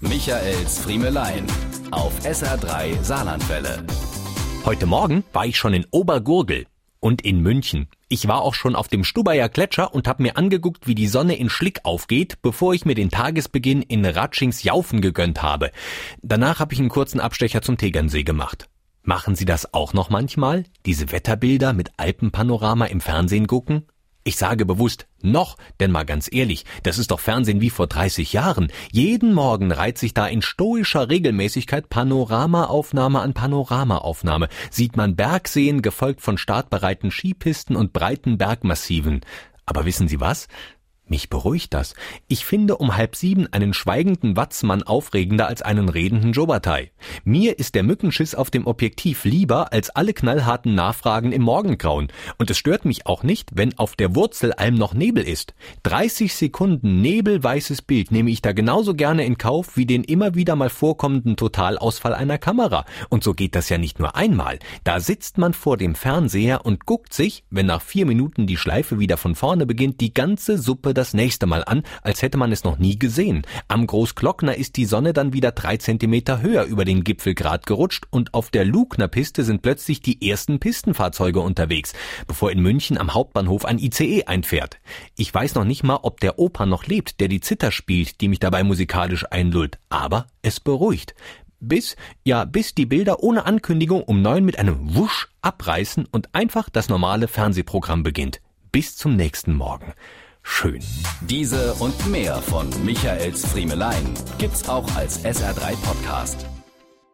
Michaels Friemelein auf SR3 Saarlandwelle. Heute Morgen war ich schon in Obergurgel und in München. Ich war auch schon auf dem Stubaier Gletscher und habe mir angeguckt, wie die Sonne in Schlick aufgeht, bevor ich mir den Tagesbeginn in Ratschings Jaufen gegönnt habe. Danach habe ich einen kurzen Abstecher zum Tegernsee gemacht. Machen Sie das auch noch manchmal? Diese Wetterbilder mit Alpenpanorama im Fernsehen gucken? Ich sage bewusst noch, denn mal ganz ehrlich, das ist doch Fernsehen wie vor 30 Jahren. Jeden Morgen reiht sich da in stoischer Regelmäßigkeit Panoramaaufnahme an Panoramaaufnahme. Sieht man Bergseen gefolgt von startbereiten Skipisten und breiten Bergmassiven. Aber wissen Sie was? Mich beruhigt das. Ich finde um halb sieben einen schweigenden Watzmann aufregender als einen redenden Jobatai. Mir ist der Mückenschiss auf dem Objektiv lieber als alle knallharten Nachfragen im Morgengrauen. Und es stört mich auch nicht, wenn auf der Wurzelalm noch Nebel ist. 30 Sekunden nebelweißes Bild nehme ich da genauso gerne in Kauf wie den immer wieder mal vorkommenden Totalausfall einer Kamera. Und so geht das ja nicht nur einmal. Da sitzt man vor dem Fernseher und guckt sich, wenn nach vier Minuten die Schleife wieder von vorne beginnt, die ganze Suppe das nächste Mal an, als hätte man es noch nie gesehen. Am Großglockner ist die Sonne dann wieder drei Zentimeter höher über den Gipfelgrat gerutscht und auf der Lugner Piste sind plötzlich die ersten Pistenfahrzeuge unterwegs, bevor in München am Hauptbahnhof ein ICE einfährt. Ich weiß noch nicht mal, ob der Opa noch lebt, der die Zither spielt, die mich dabei musikalisch einlullt, aber es beruhigt bis, ja, bis die Bilder ohne Ankündigung um neun mit einem Wusch abreißen und einfach das normale Fernsehprogramm beginnt. Bis zum nächsten Morgen schön. Diese und mehr von Michaels Friemelein gibt's auch als SR3 Podcast.